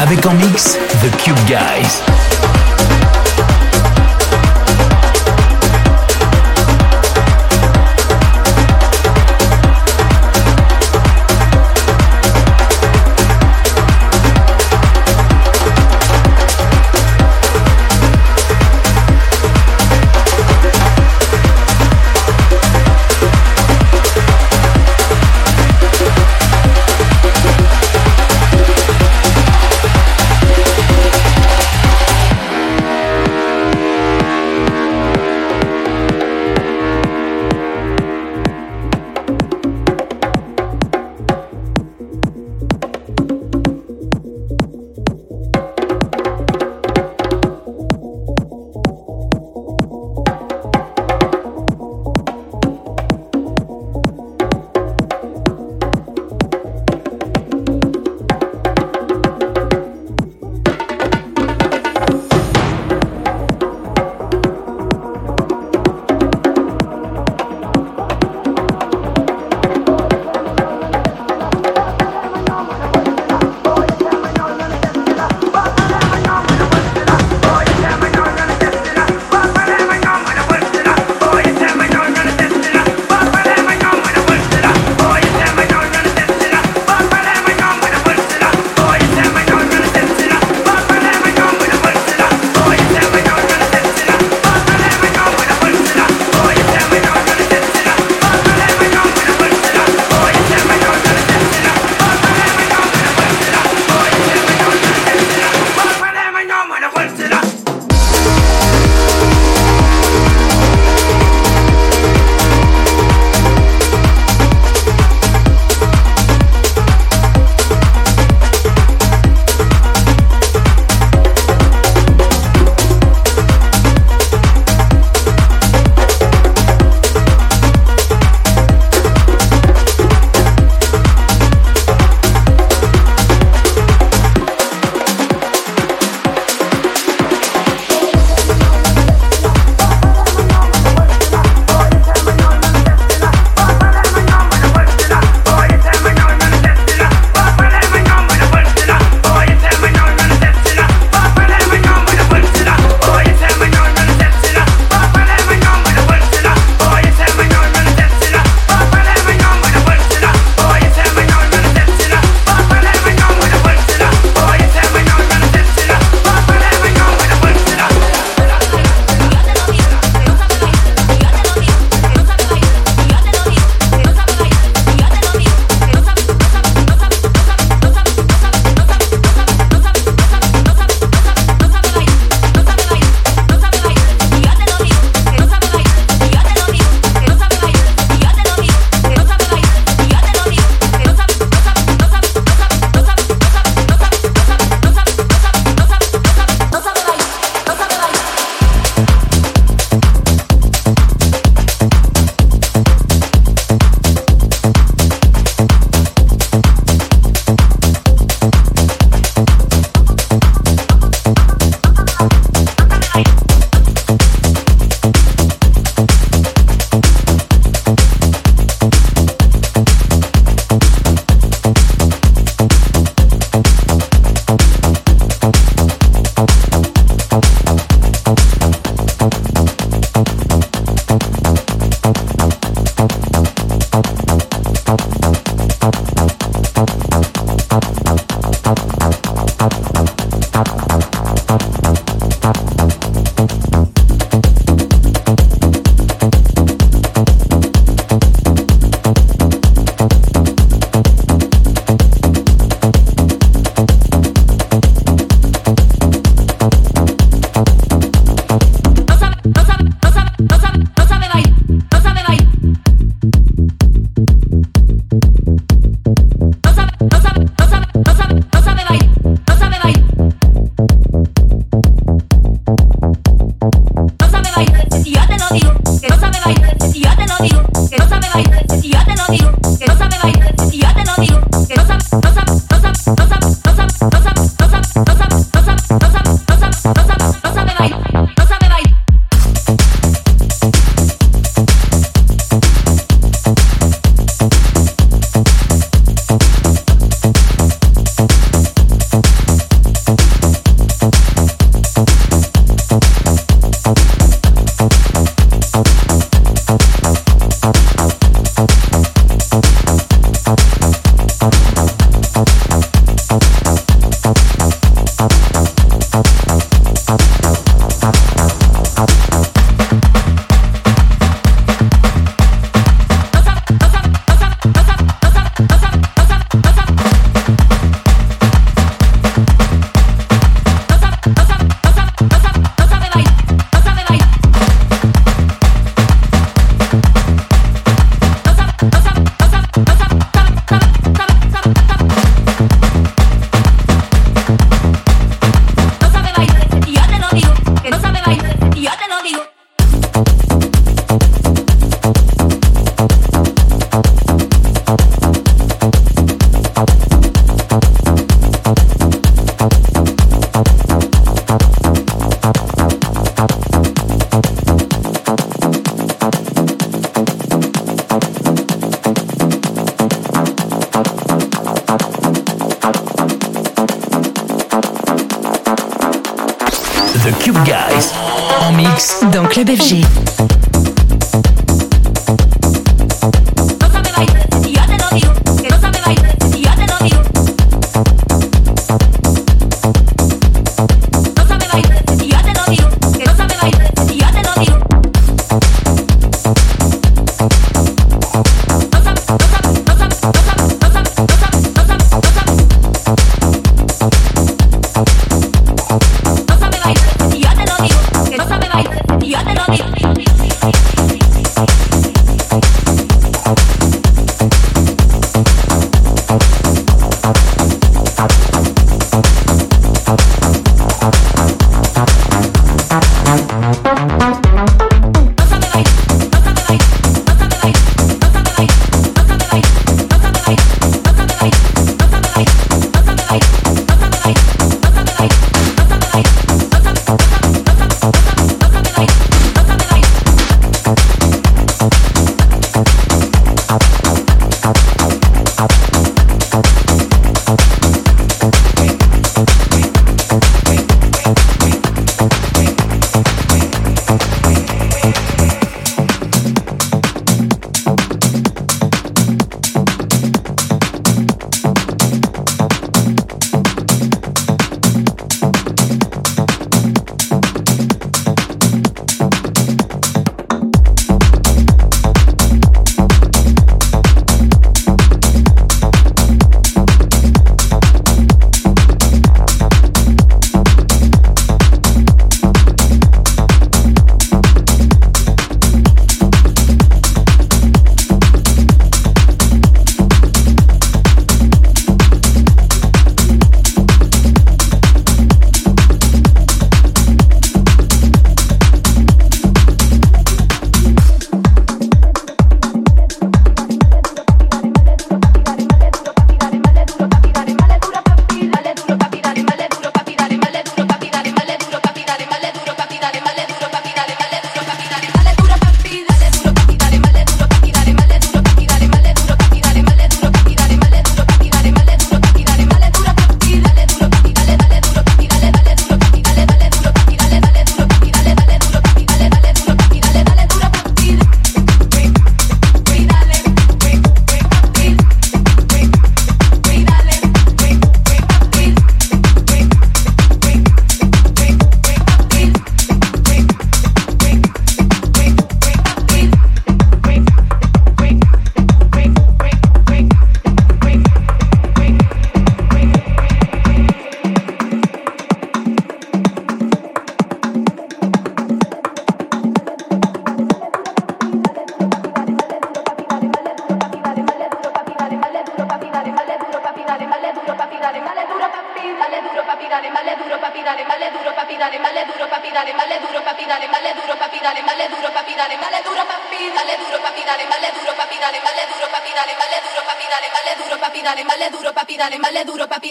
Avec en mix The Cube Guys.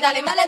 dale, dale,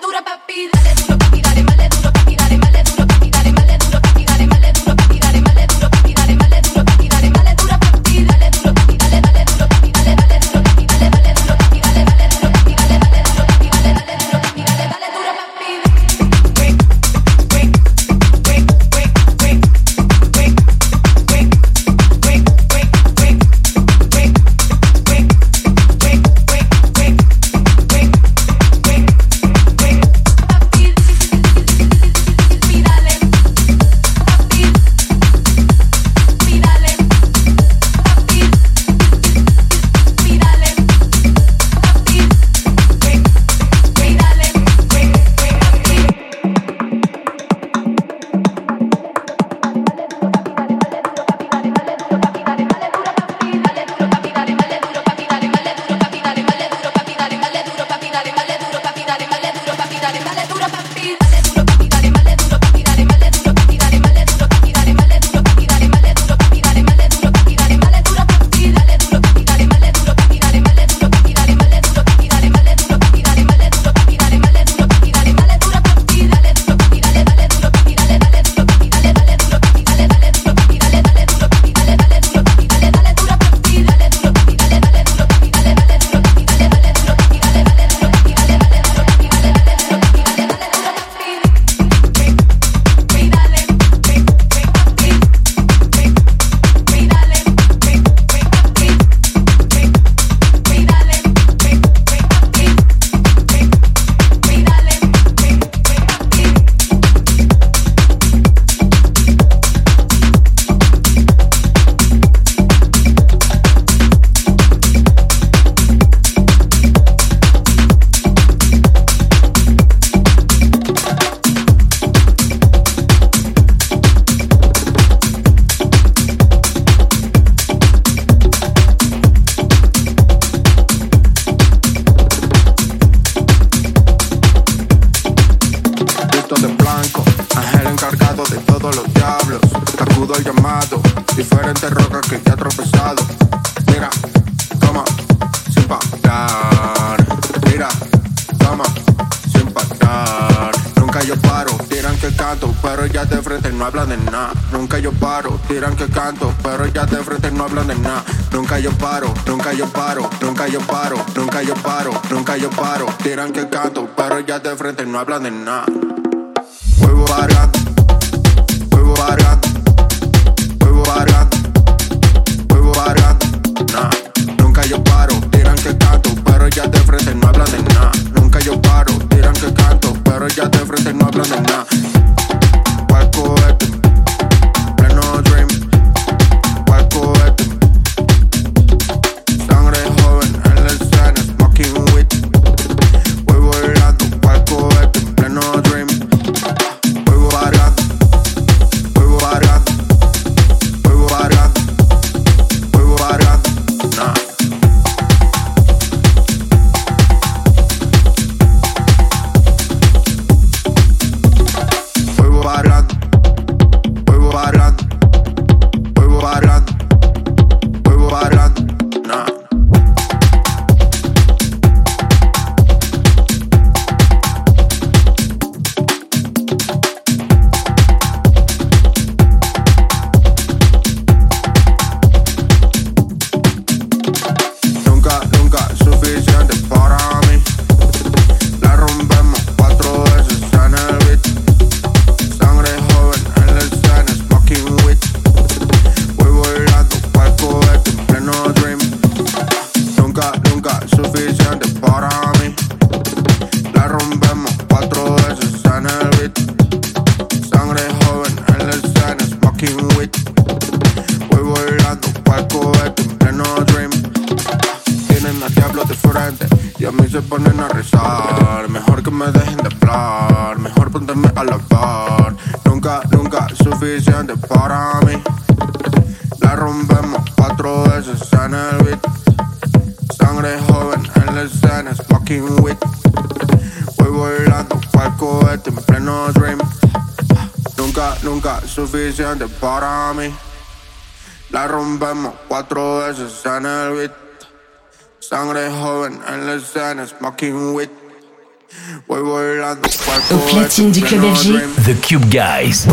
Au platine du club FG, The Cube Guys.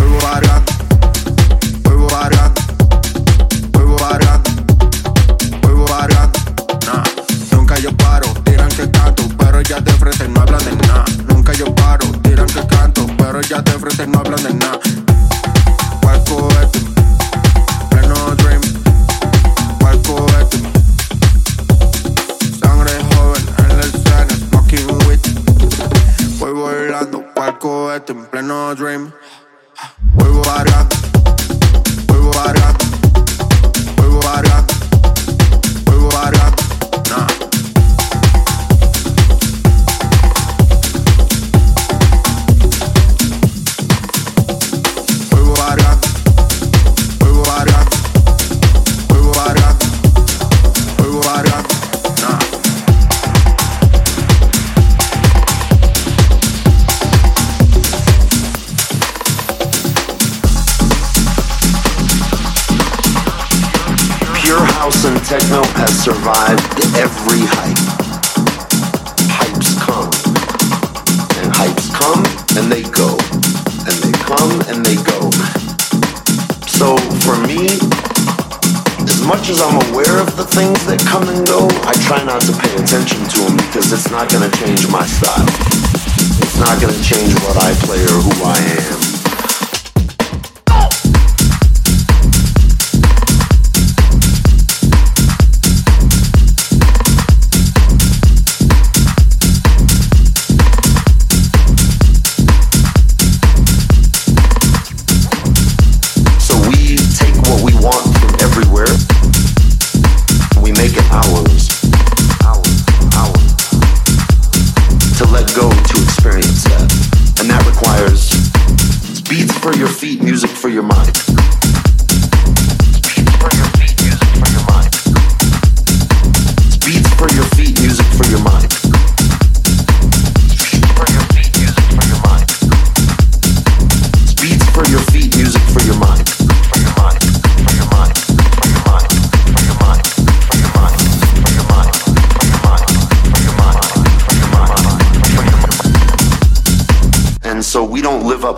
it's Beats for your feet, music for your mind.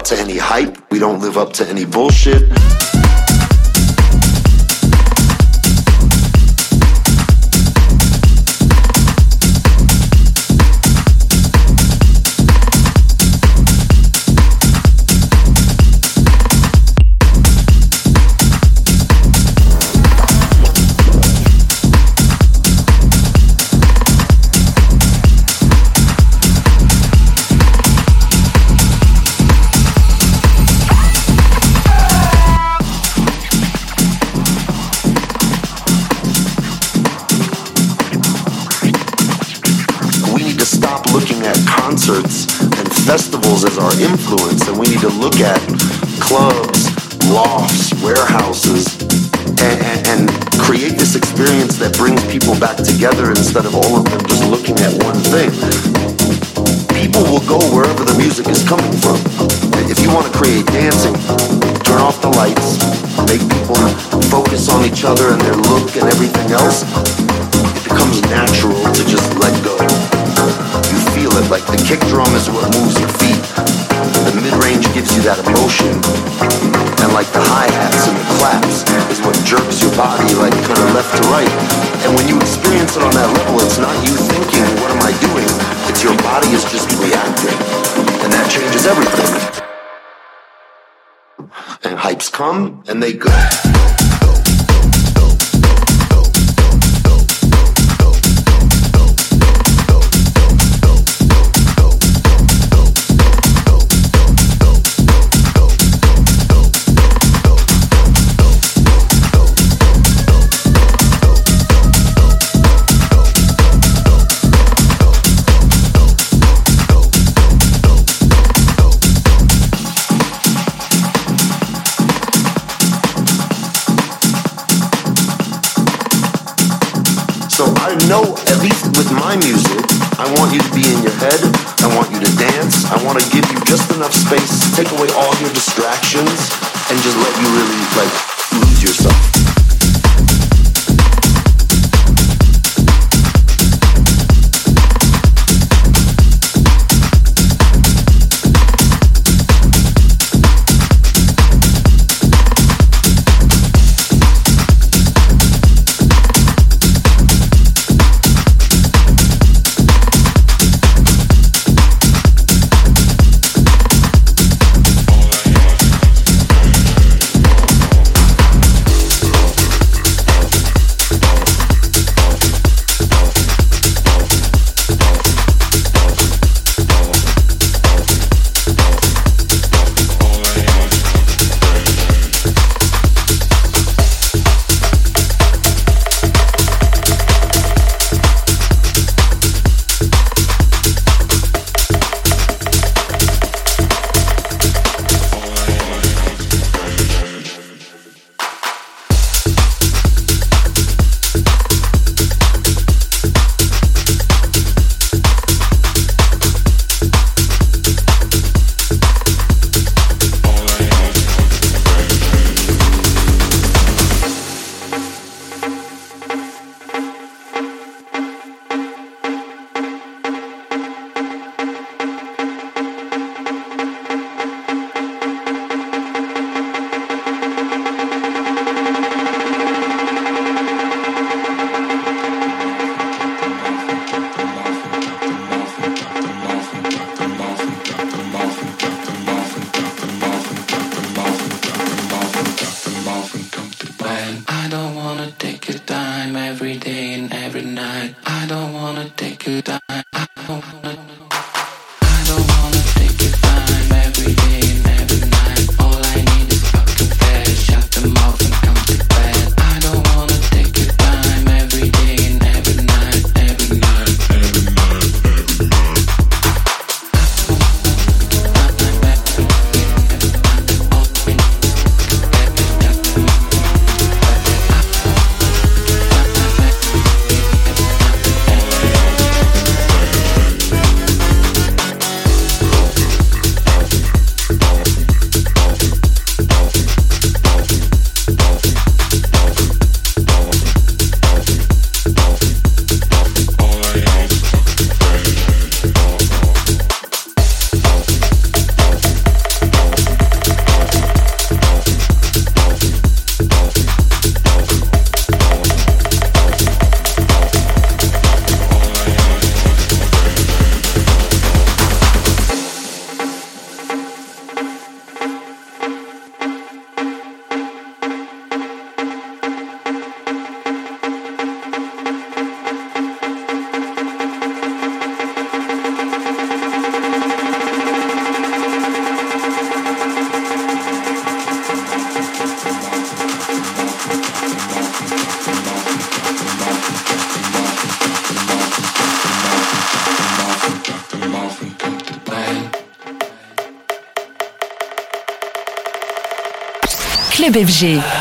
to any hype. We don't live up to any bullshit. instead of all of them just looking at one thing. People will go wherever the music is coming from. If you want to create dancing, turn off the lights, make people focus on each other and their look and everything else. It becomes natural to just let go. You feel it like the kick drum is what moves your feet. The mid-range gives you that emotion. And like the hi-hats and the claps is what jerks your body like kind of left to right person on that level, it's not you thinking, what am I doing? It's your body is just reacting. And that changes everything. And hypes come and they go.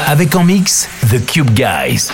Avec en mix, The Cube Guys.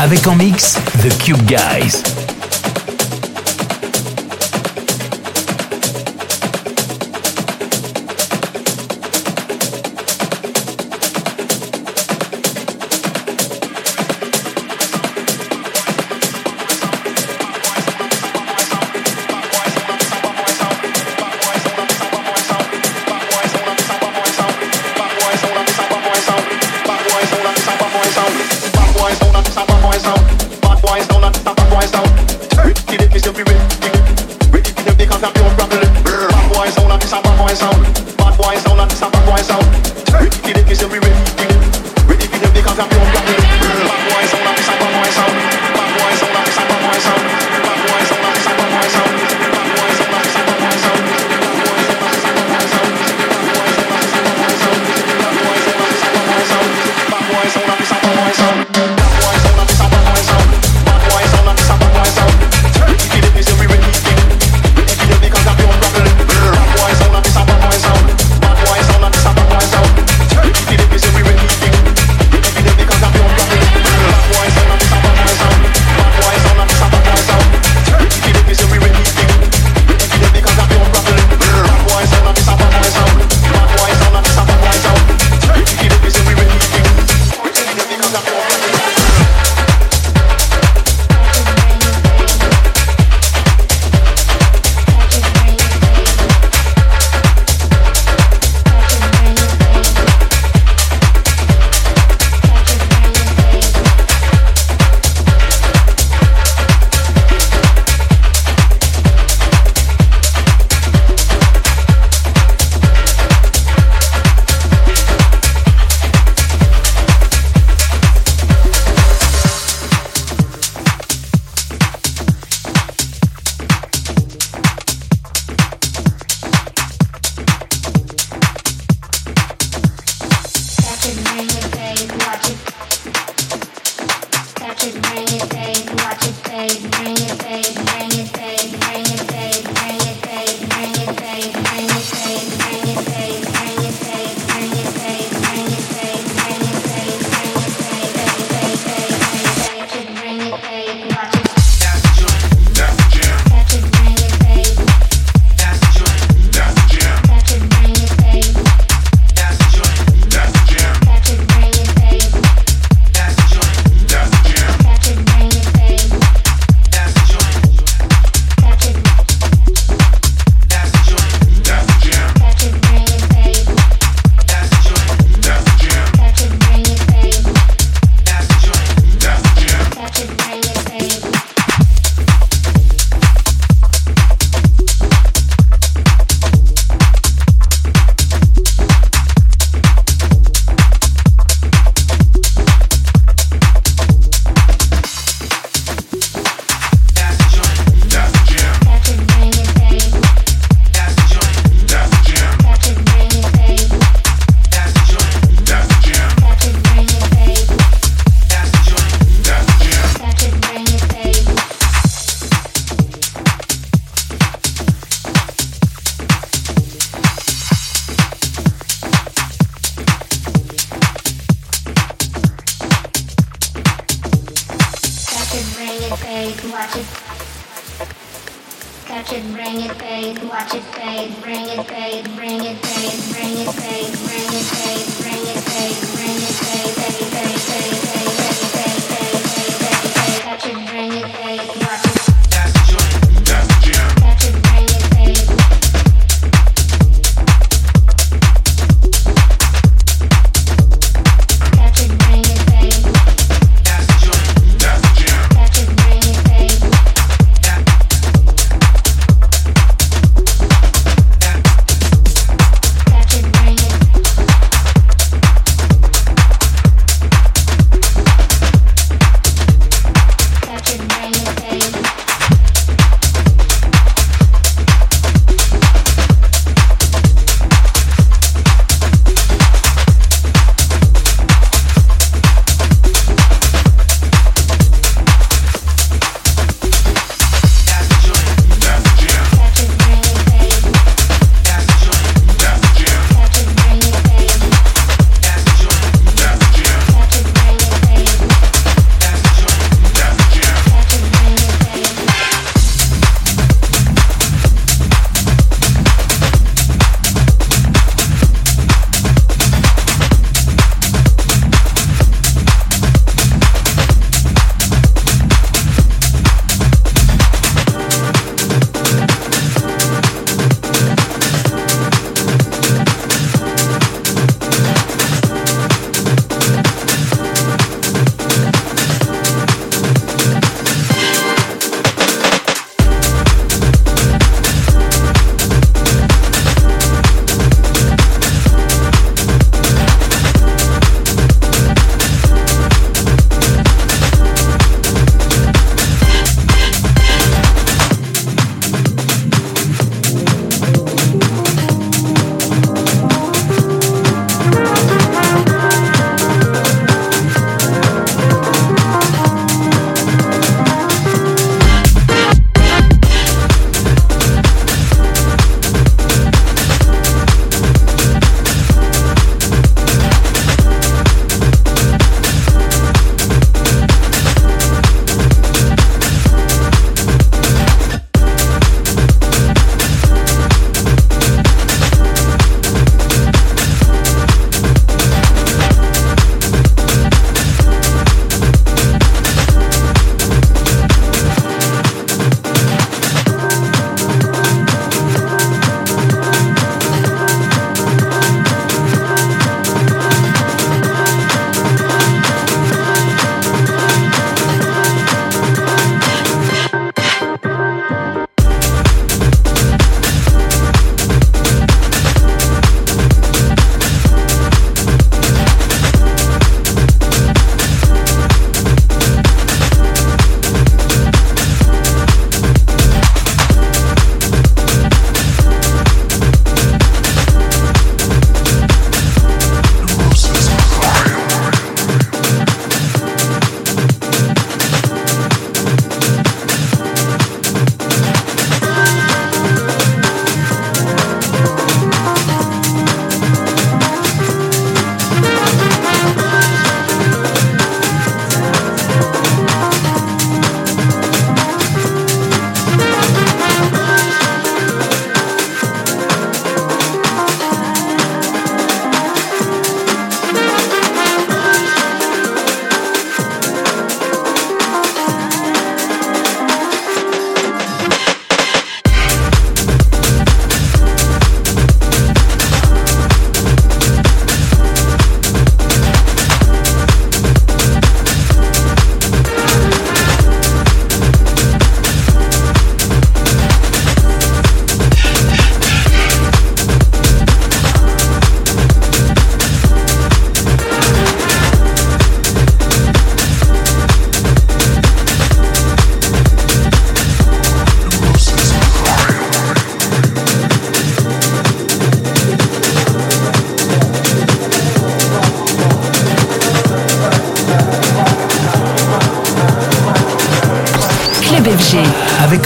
Avec en mix The Cube Guys.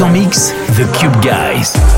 Mix The Cube Guys.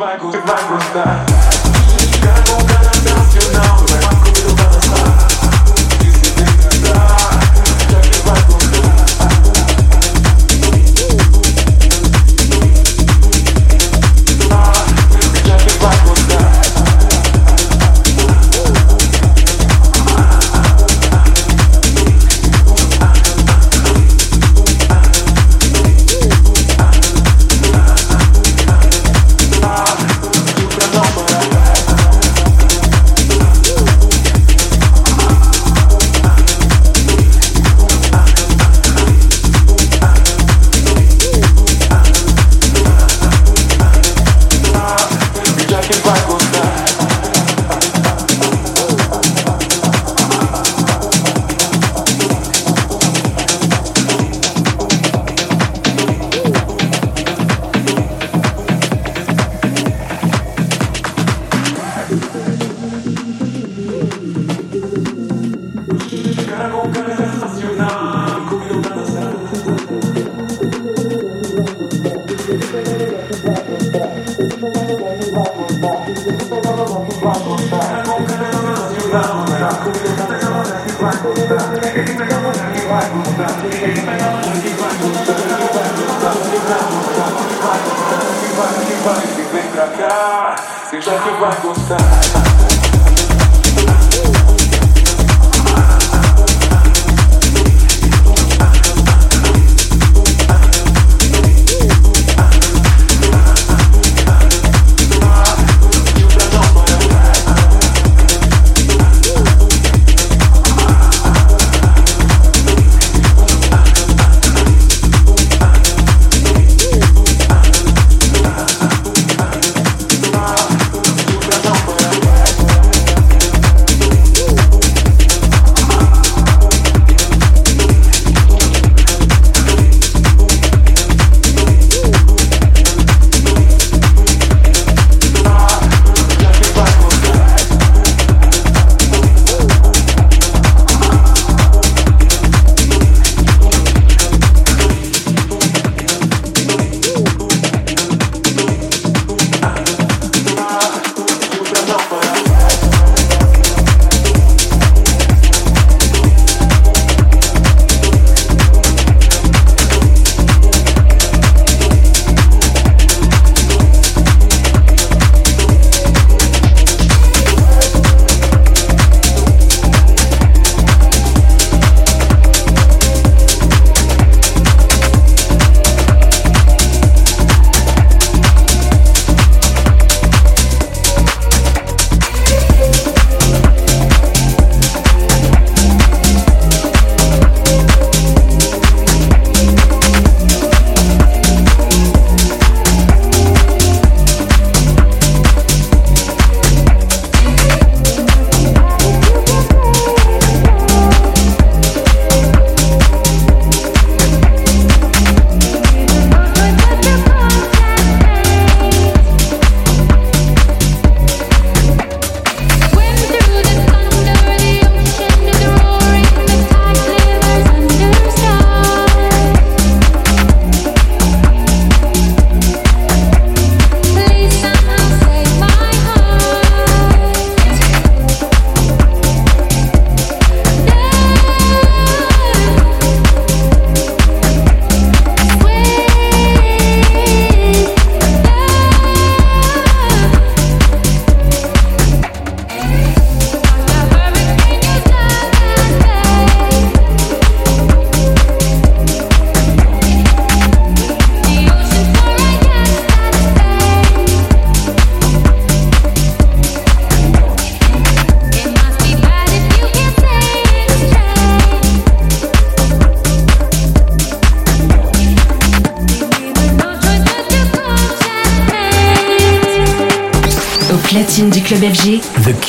Vem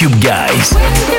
Cube Guys.